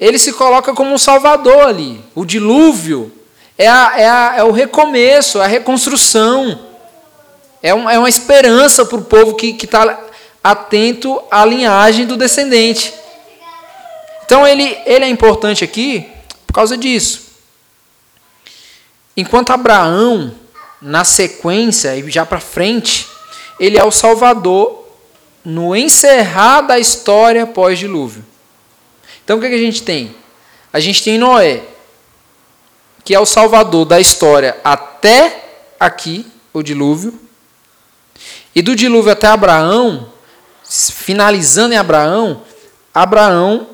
Ele se coloca como um salvador ali. O dilúvio é, a, é, a, é o recomeço, é a reconstrução. É, um, é uma esperança para o povo que está atento à linhagem do descendente. Então ele, ele é importante aqui por causa disso. Enquanto Abraão, na sequência e já para frente, ele é o Salvador no encerrar da história pós-dilúvio. Então o que, é que a gente tem? A gente tem Noé, que é o Salvador da história até aqui, o dilúvio. E do dilúvio até Abraão, finalizando em Abraão, Abraão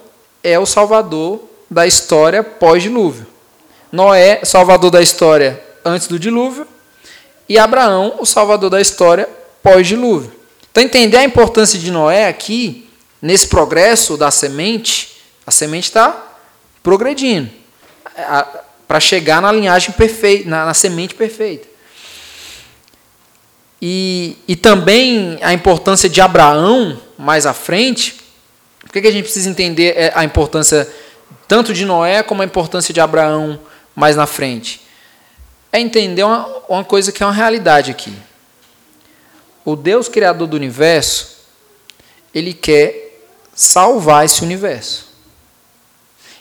é o salvador da história pós-dilúvio. Noé, salvador da história antes do dilúvio, e Abraão, o salvador da história pós-dilúvio. Então, entender a importância de Noé aqui, nesse progresso da semente, a semente está progredindo para chegar na linhagem perfeita, na, na semente perfeita. E, e também a importância de Abraão mais à frente. Por que, a gente precisa entender é, a importância tanto de Noé como a importância de Abraão mais na frente? É entender uma, uma coisa que é uma realidade aqui. O Deus Criador do universo, ele quer salvar esse universo.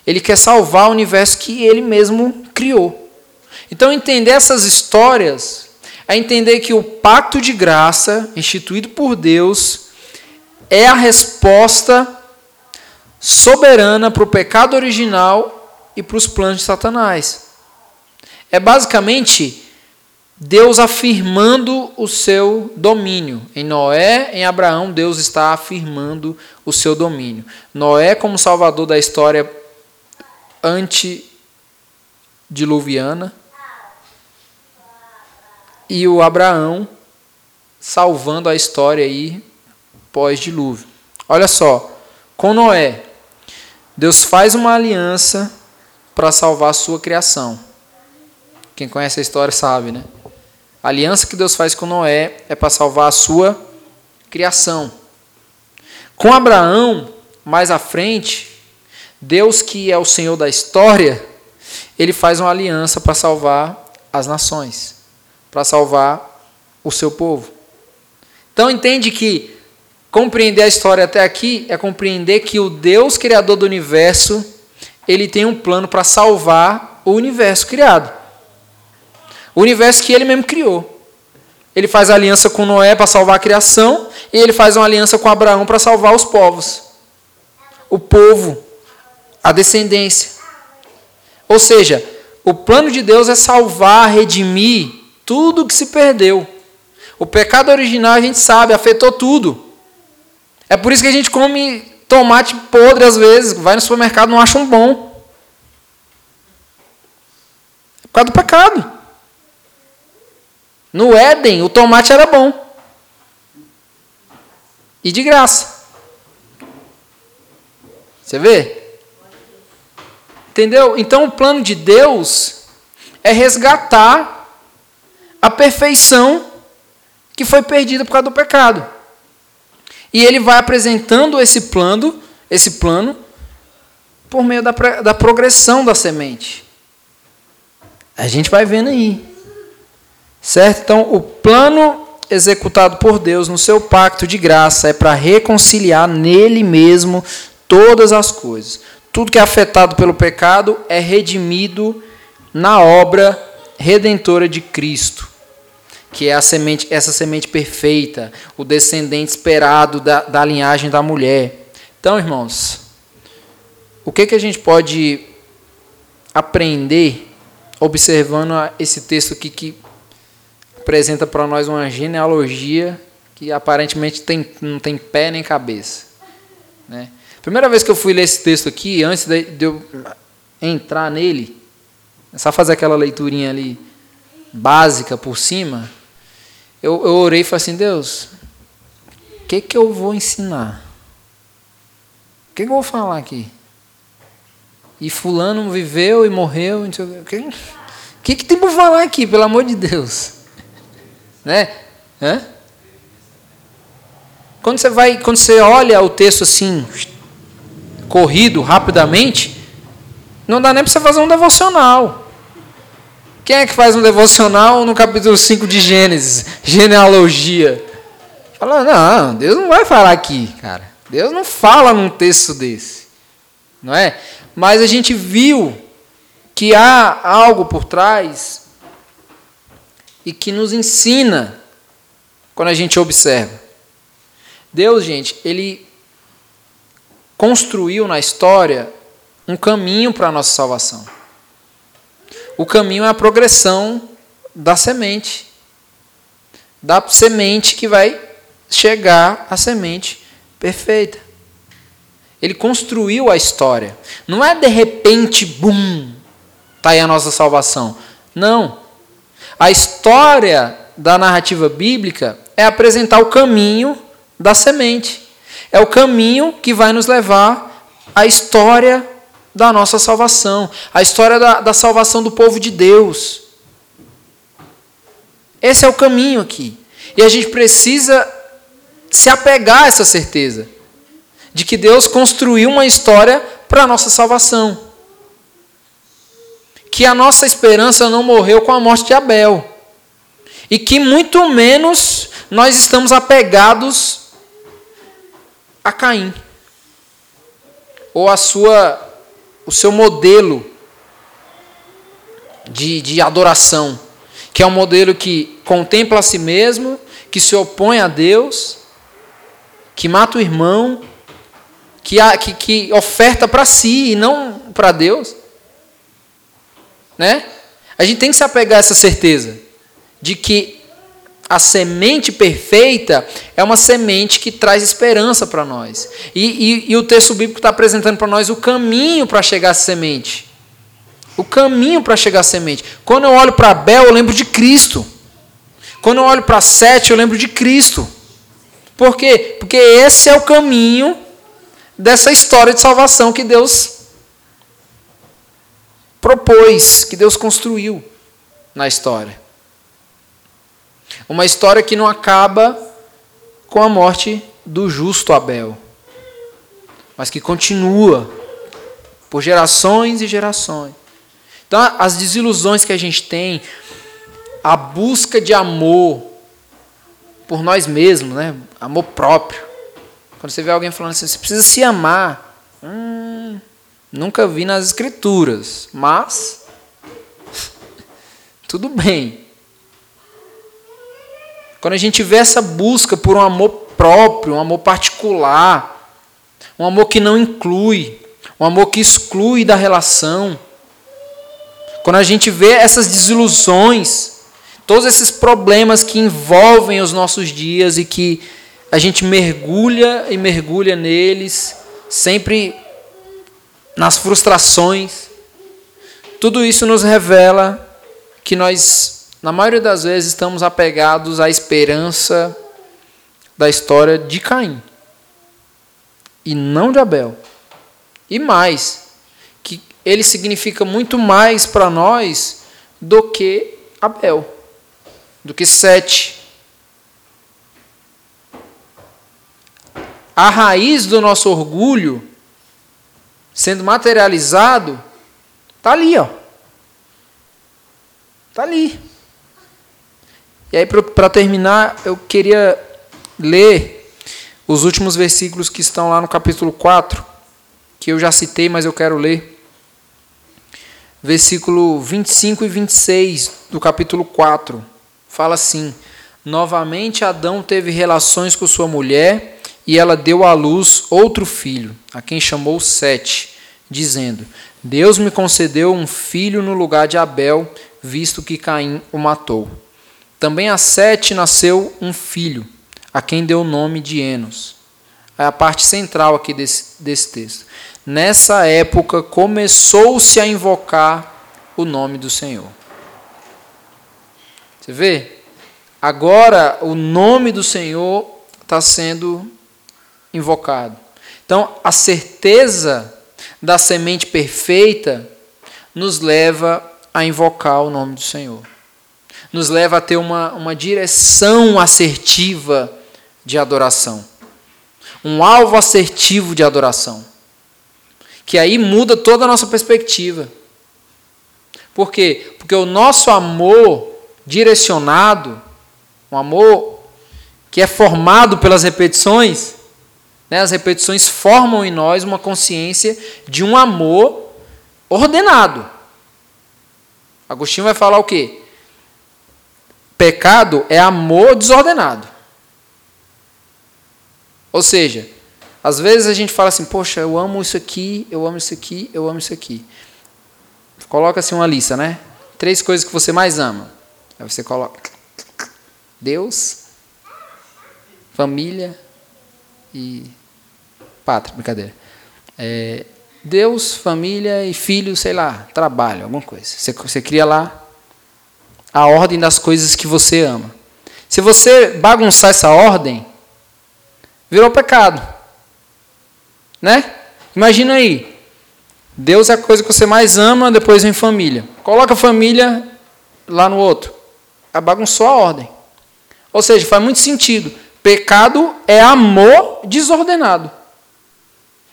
Ele quer salvar o universo que ele mesmo criou. Então, entender essas histórias é entender que o pacto de graça instituído por Deus é a resposta soberana para o pecado original e para os planos de Satanás. É basicamente Deus afirmando o seu domínio. Em Noé, em Abraão, Deus está afirmando o seu domínio. Noé, como salvador da história antediluviana, e o Abraão salvando a história aí pós-dilúvio. Olha só, com Noé, Deus faz uma aliança para salvar a sua criação. Quem conhece a história sabe, né? A aliança que Deus faz com Noé é para salvar a sua criação. Com Abraão, mais à frente, Deus que é o Senhor da história, ele faz uma aliança para salvar as nações, para salvar o seu povo. Então entende que compreender a história até aqui é compreender que o Deus criador do universo, ele tem um plano para salvar o universo criado. O universo que ele mesmo criou. Ele faz aliança com Noé para salvar a criação, e ele faz uma aliança com Abraão para salvar os povos. O povo, a descendência. Ou seja, o plano de Deus é salvar, redimir tudo que se perdeu. O pecado original a gente sabe, afetou tudo. É por isso que a gente come tomate podre às vezes, vai no supermercado não acha um bom. É por causa do pecado. No Éden, o tomate era bom. E de graça. Você vê? Entendeu? Então o plano de Deus é resgatar a perfeição que foi perdida por causa do pecado. E ele vai apresentando esse plano, esse plano, por meio da, da progressão da semente. A gente vai vendo aí. Certo? Então, o plano executado por Deus no seu pacto de graça é para reconciliar nele mesmo todas as coisas. Tudo que é afetado pelo pecado é redimido na obra redentora de Cristo, que é a semente, essa semente perfeita, o descendente esperado da, da linhagem da mulher. Então, irmãos, o que, que a gente pode aprender observando esse texto aqui que apresenta para nós uma genealogia que aparentemente tem, não tem pé nem cabeça. Né? Primeira vez que eu fui ler esse texto aqui, antes de, eu entrar nele, é só fazer aquela leiturinha ali básica por cima, eu, eu orei e falei assim, Deus, o que, que eu vou ensinar? O que, que eu vou falar aqui? E fulano viveu e morreu, o que, que, que tem para falar aqui, pelo amor de Deus? Né? Hã? Quando você vai, quando você olha o texto assim, corrido, rapidamente, não dá nem para você fazer um devocional. Quem é que faz um devocional no capítulo 5 de Gênesis? Genealogia. Fala, não, Deus não vai falar aqui, cara. Deus não fala num texto desse. Não é? Mas a gente viu que há algo por trás e que nos ensina quando a gente observa. Deus, gente, ele construiu na história um caminho para a nossa salvação. O caminho é a progressão da semente. Da semente que vai chegar à semente perfeita. Ele construiu a história. Não é de repente, bum, está aí a nossa salvação. Não. A história da narrativa bíblica é apresentar o caminho da semente. É o caminho que vai nos levar à história da nossa salvação, a história da, da salvação do povo de Deus. Esse é o caminho aqui. E a gente precisa se apegar a essa certeza de que Deus construiu uma história para a nossa salvação que a nossa esperança não morreu com a morte de Abel. E que muito menos nós estamos apegados a Caim. Ou a sua o seu modelo de, de adoração, que é um modelo que contempla a si mesmo, que se opõe a Deus, que mata o irmão, que, que, que oferta para si e não para Deus. Né? A gente tem que se apegar a essa certeza de que a semente perfeita é uma semente que traz esperança para nós. E, e, e, o texto bíblico está apresentando para nós o caminho para chegar à semente. O caminho para chegar à semente. Quando eu olho para Abel, eu lembro de Cristo. Quando eu olho para Sete, eu lembro de Cristo. Por quê? Porque esse é o caminho dessa história de salvação que Deus propôs, que Deus construiu na história. Uma história que não acaba com a morte do justo Abel, mas que continua por gerações e gerações. Então, as desilusões que a gente tem, a busca de amor por nós mesmos, né? amor próprio. Quando você vê alguém falando assim, você precisa se amar. Hum, nunca vi nas escrituras, mas tudo bem. Quando a gente vê essa busca por um amor próprio, um amor particular, um amor que não inclui, um amor que exclui da relação, quando a gente vê essas desilusões, todos esses problemas que envolvem os nossos dias e que a gente mergulha e mergulha neles, sempre nas frustrações. Tudo isso nos revela que nós, na maioria das vezes, estamos apegados à esperança da história de Caim e não de Abel. E mais, que ele significa muito mais para nós do que Abel do que sete. A raiz do nosso orgulho sendo materializado está ali, ó. Está ali. E aí, para terminar, eu queria ler os últimos versículos que estão lá no capítulo 4, que eu já citei, mas eu quero ler. Versículo 25 e 26 do capítulo 4 fala assim: Novamente Adão teve relações com sua mulher e ela deu à luz outro filho, a quem chamou Sete, dizendo: Deus me concedeu um filho no lugar de Abel, visto que Caim o matou. Também a Sete nasceu um filho, a quem deu o nome de Enos. É a parte central aqui desse, desse texto. Nessa época começou-se a invocar o nome do Senhor. Você vê? Agora o nome do Senhor está sendo invocado. Então, a certeza da semente perfeita nos leva a invocar o nome do Senhor. Nos leva a ter uma, uma direção assertiva de adoração. Um alvo assertivo de adoração. Que aí muda toda a nossa perspectiva. Por quê? Porque o nosso amor direcionado, um amor que é formado pelas repetições, né? as repetições formam em nós uma consciência de um amor ordenado. Agostinho vai falar o quê? Pecado é amor desordenado. Ou seja, às vezes a gente fala assim, poxa, eu amo isso aqui, eu amo isso aqui, eu amo isso aqui. Coloca assim uma lista, né? Três coisas que você mais ama. Aí você coloca Deus, família e pátria, brincadeira. É, Deus, família e filho, sei lá, trabalho, alguma coisa. Você, você cria lá a ordem das coisas que você ama. Se você bagunçar essa ordem, virou pecado. Né? Imagina aí. Deus é a coisa que você mais ama, depois vem família. Coloca a família lá no outro bagunçou a ordem. Ou seja, faz muito sentido. Pecado é amor desordenado.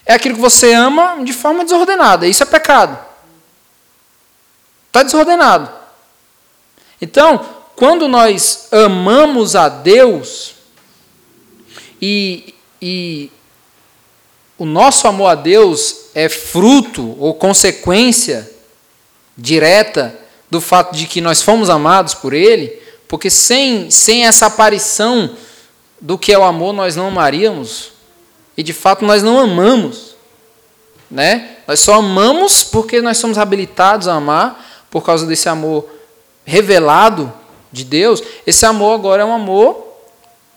É aquilo que você ama de forma desordenada. Isso é pecado. Está desordenado. Então, quando nós amamos a Deus e, e o nosso amor a Deus é fruto ou consequência direta do fato de que nós fomos amados por Ele, porque sem, sem essa aparição do que é o amor, nós não amaríamos, e de fato nós não amamos. Né? Nós só amamos porque nós somos habilitados a amar, por causa desse amor revelado de Deus, esse amor agora é um amor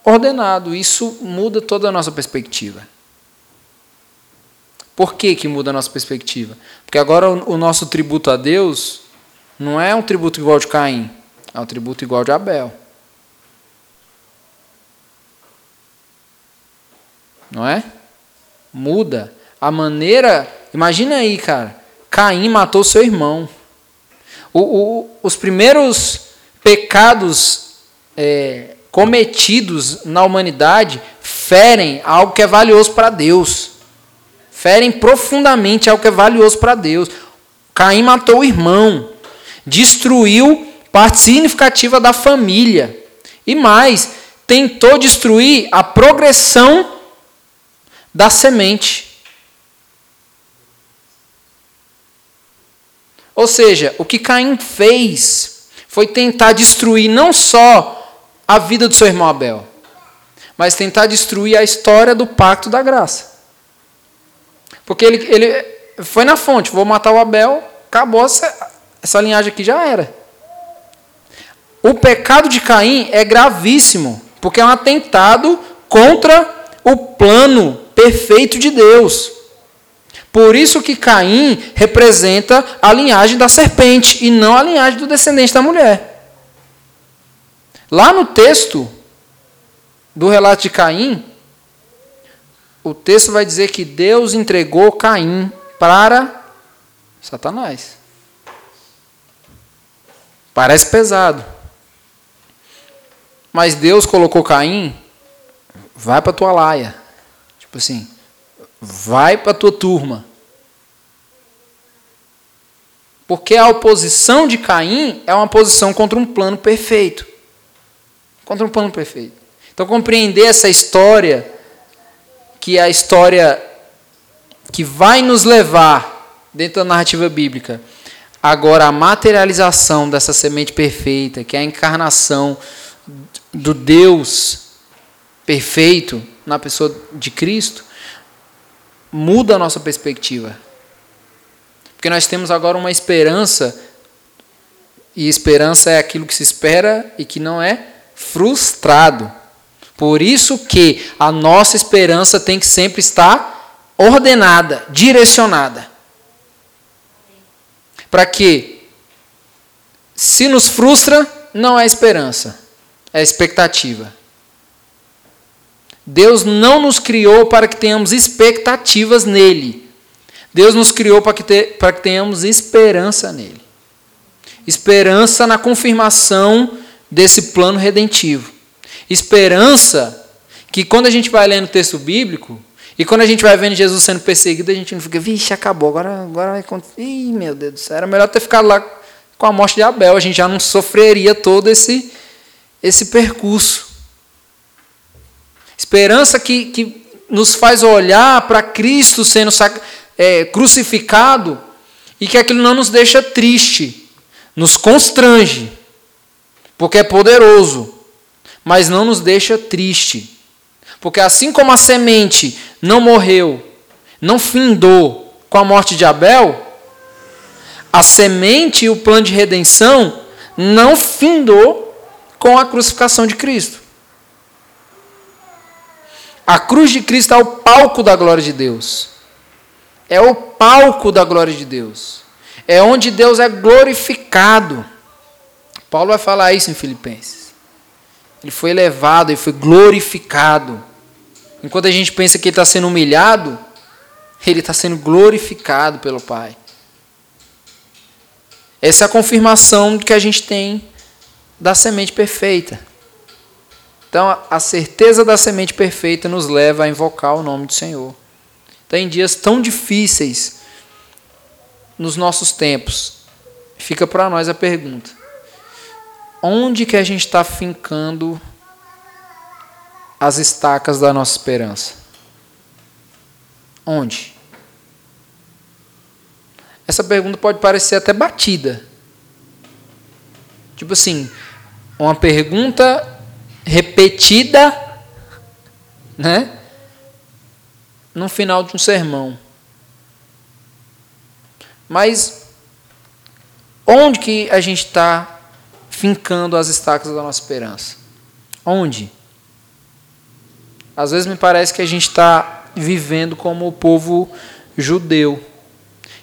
ordenado. Isso muda toda a nossa perspectiva. Por que, que muda a nossa perspectiva? Porque agora o nosso tributo a Deus não é um tributo igual de Caim, é um tributo igual de Abel. Não é? Muda a maneira. Imagina aí, cara. Caim matou seu irmão. O, o, os primeiros pecados é, cometidos na humanidade ferem algo que é valioso para Deus. Ferem profundamente algo que é valioso para Deus. Caim matou o irmão, destruiu parte significativa da família. E mais, tentou destruir a progressão da semente. Ou seja, o que Caim fez foi tentar destruir não só a vida do seu irmão Abel, mas tentar destruir a história do pacto da graça. Porque ele, ele foi na fonte, vou matar o Abel, acabou essa, essa linhagem aqui, já era. O pecado de Caim é gravíssimo, porque é um atentado contra o plano perfeito de Deus. Por isso que Caim representa a linhagem da serpente e não a linhagem do descendente da mulher. Lá no texto do relato de Caim, o texto vai dizer que Deus entregou Caim para Satanás. Parece pesado. Mas Deus colocou Caim, vai para tua laia. Tipo assim, vai para tua turma. Porque a oposição de Caim é uma posição contra um plano perfeito. Contra um plano perfeito. Então compreender essa história, que é a história que vai nos levar dentro da narrativa bíblica, agora a materialização dessa semente perfeita, que é a encarnação do Deus perfeito na pessoa de Cristo, muda a nossa perspectiva. Porque nós temos agora uma esperança, e esperança é aquilo que se espera e que não é frustrado. Por isso que a nossa esperança tem que sempre estar ordenada, direcionada. Para que, se nos frustra, não é esperança, é expectativa. Deus não nos criou para que tenhamos expectativas nele. Deus nos criou para que, te, para que tenhamos esperança nele. Esperança na confirmação desse plano redentivo. Esperança que quando a gente vai lendo o texto bíblico e quando a gente vai vendo Jesus sendo perseguido, a gente não fica, vixe, acabou, agora, agora vai acontecer. Ih, meu Deus do céu, era melhor ter ficado lá com a morte de Abel, a gente já não sofreria todo esse, esse percurso. Esperança que, que nos faz olhar para Cristo sendo é, crucificado e que aquilo não nos deixa triste, nos constrange, porque é poderoso, mas não nos deixa triste. Porque assim como a semente não morreu, não findou com a morte de Abel, a semente e o plano de redenção não findou com a crucificação de Cristo. A cruz de Cristo é o palco da glória de Deus. É o palco da glória de Deus. É onde Deus é glorificado. Paulo vai falar isso em Filipenses. Ele foi elevado, ele foi glorificado. Enquanto a gente pensa que ele está sendo humilhado, ele está sendo glorificado pelo Pai. Essa é a confirmação que a gente tem da semente perfeita. Então, a certeza da semente perfeita nos leva a invocar o nome do Senhor. Então, em dias tão difíceis nos nossos tempos, fica para nós a pergunta: onde que a gente está fincando as estacas da nossa esperança? Onde? Essa pergunta pode parecer até batida. Tipo assim, uma pergunta repetida, né? No final de um sermão. Mas onde que a gente está fincando as estacas da nossa esperança? Onde? Às vezes me parece que a gente está vivendo como o povo judeu,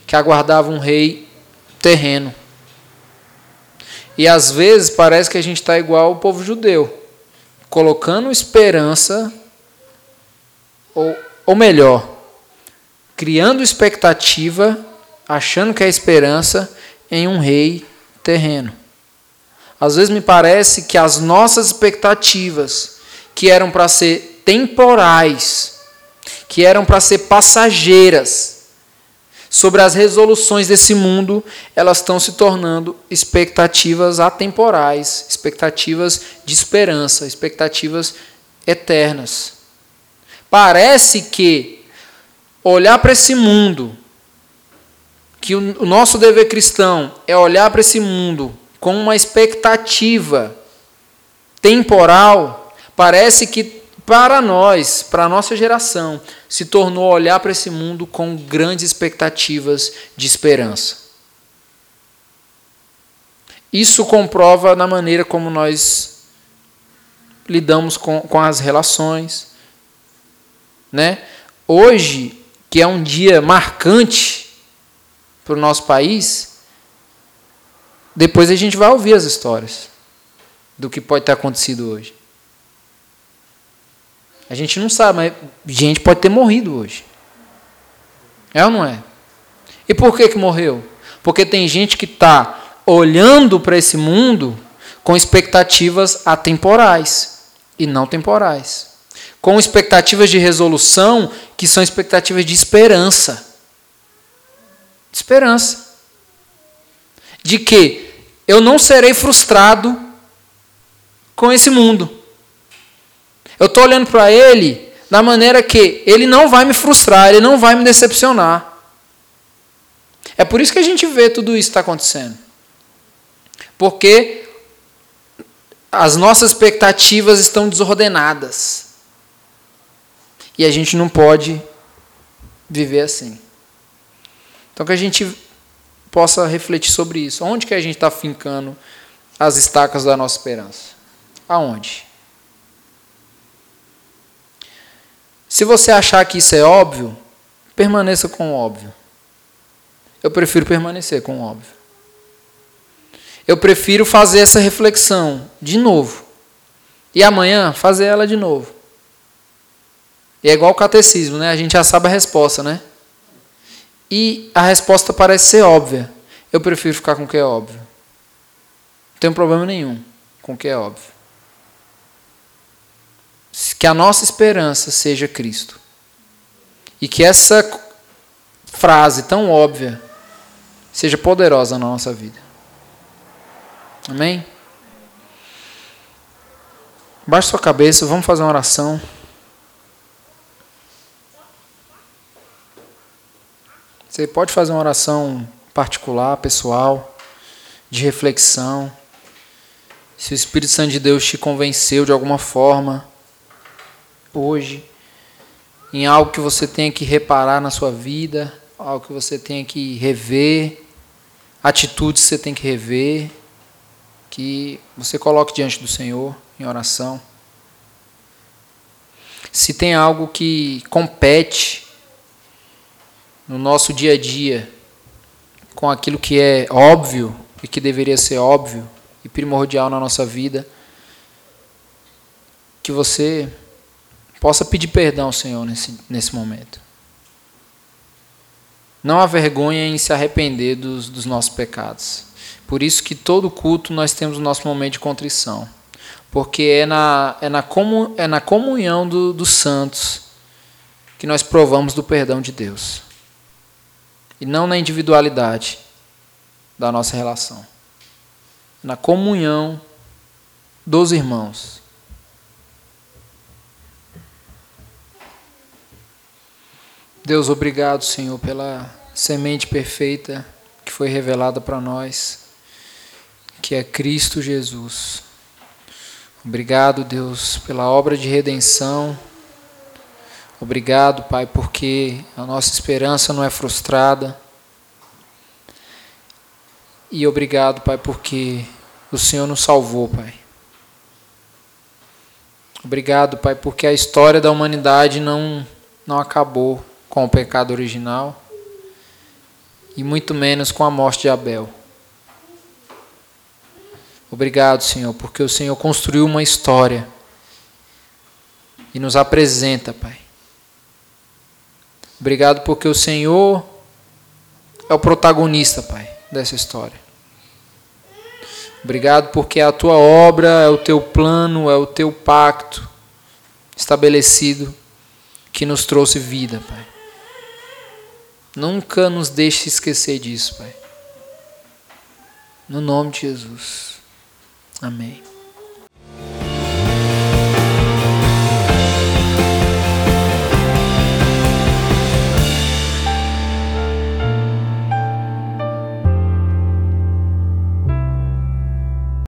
que aguardava um rei terreno. E às vezes parece que a gente está igual o povo judeu, colocando esperança ou, ou melhor, criando expectativa, achando que é esperança em um rei terreno. Às vezes me parece que as nossas expectativas, que eram para ser temporais, que eram para ser passageiras, sobre as resoluções desse mundo, elas estão se tornando expectativas atemporais, expectativas de esperança, expectativas eternas. Parece que olhar para esse mundo, que o nosso dever cristão é olhar para esse mundo com uma expectativa temporal, parece que para nós, para a nossa geração, se tornou olhar para esse mundo com grandes expectativas de esperança. Isso comprova na maneira como nós lidamos com, com as relações. Né? Hoje, que é um dia marcante para o nosso país, depois a gente vai ouvir as histórias do que pode ter acontecido hoje. A gente não sabe, mas gente pode ter morrido hoje. É ou não é? E por que, que morreu? Porque tem gente que está olhando para esse mundo com expectativas atemporais e não temporais. Com expectativas de resolução que são expectativas de esperança. Esperança. De que eu não serei frustrado com esse mundo. Eu estou olhando para ele da maneira que ele não vai me frustrar, ele não vai me decepcionar. É por isso que a gente vê tudo isso está acontecendo. Porque as nossas expectativas estão desordenadas. E a gente não pode viver assim. Então que a gente possa refletir sobre isso. Onde que a gente está fincando as estacas da nossa esperança? Aonde? Se você achar que isso é óbvio, permaneça com o óbvio. Eu prefiro permanecer com o óbvio. Eu prefiro fazer essa reflexão de novo. E amanhã fazer ela de novo. E é igual o catecismo, né? A gente já sabe a resposta, né? E a resposta parece ser óbvia. Eu prefiro ficar com o que é óbvio. Não tenho problema nenhum com o que é óbvio que a nossa esperança seja Cristo. E que essa frase tão óbvia seja poderosa na nossa vida. Amém? Baixe sua cabeça, vamos fazer uma oração. Você pode fazer uma oração particular, pessoal, de reflexão. Se o Espírito Santo de Deus te convenceu de alguma forma, hoje, em algo que você tenha que reparar na sua vida, algo que você tenha que rever, atitudes que você tem que rever, que você coloque diante do Senhor em oração. Se tem algo que compete no nosso dia a dia com aquilo que é óbvio e que deveria ser óbvio e primordial na nossa vida, que você possa pedir perdão ao Senhor nesse, nesse momento. Não há vergonha em se arrepender dos, dos nossos pecados. Por isso que todo culto nós temos o nosso momento de contrição. Porque é na, é na, comun, é na comunhão do, dos santos que nós provamos do perdão de Deus. E não na individualidade da nossa relação. Na comunhão dos irmãos Deus, obrigado, Senhor, pela semente perfeita que foi revelada para nós, que é Cristo Jesus. Obrigado, Deus, pela obra de redenção. Obrigado, Pai, porque a nossa esperança não é frustrada. E obrigado, Pai, porque o Senhor nos salvou, Pai. Obrigado, Pai, porque a história da humanidade não, não acabou com o pecado original e muito menos com a morte de Abel. Obrigado, Senhor, porque o Senhor construiu uma história e nos apresenta, Pai. Obrigado porque o Senhor é o protagonista, Pai, dessa história. Obrigado porque a tua obra, é o teu plano, é o teu pacto estabelecido que nos trouxe vida, Pai. Nunca nos deixe esquecer disso, Pai. No nome de Jesus. Amém.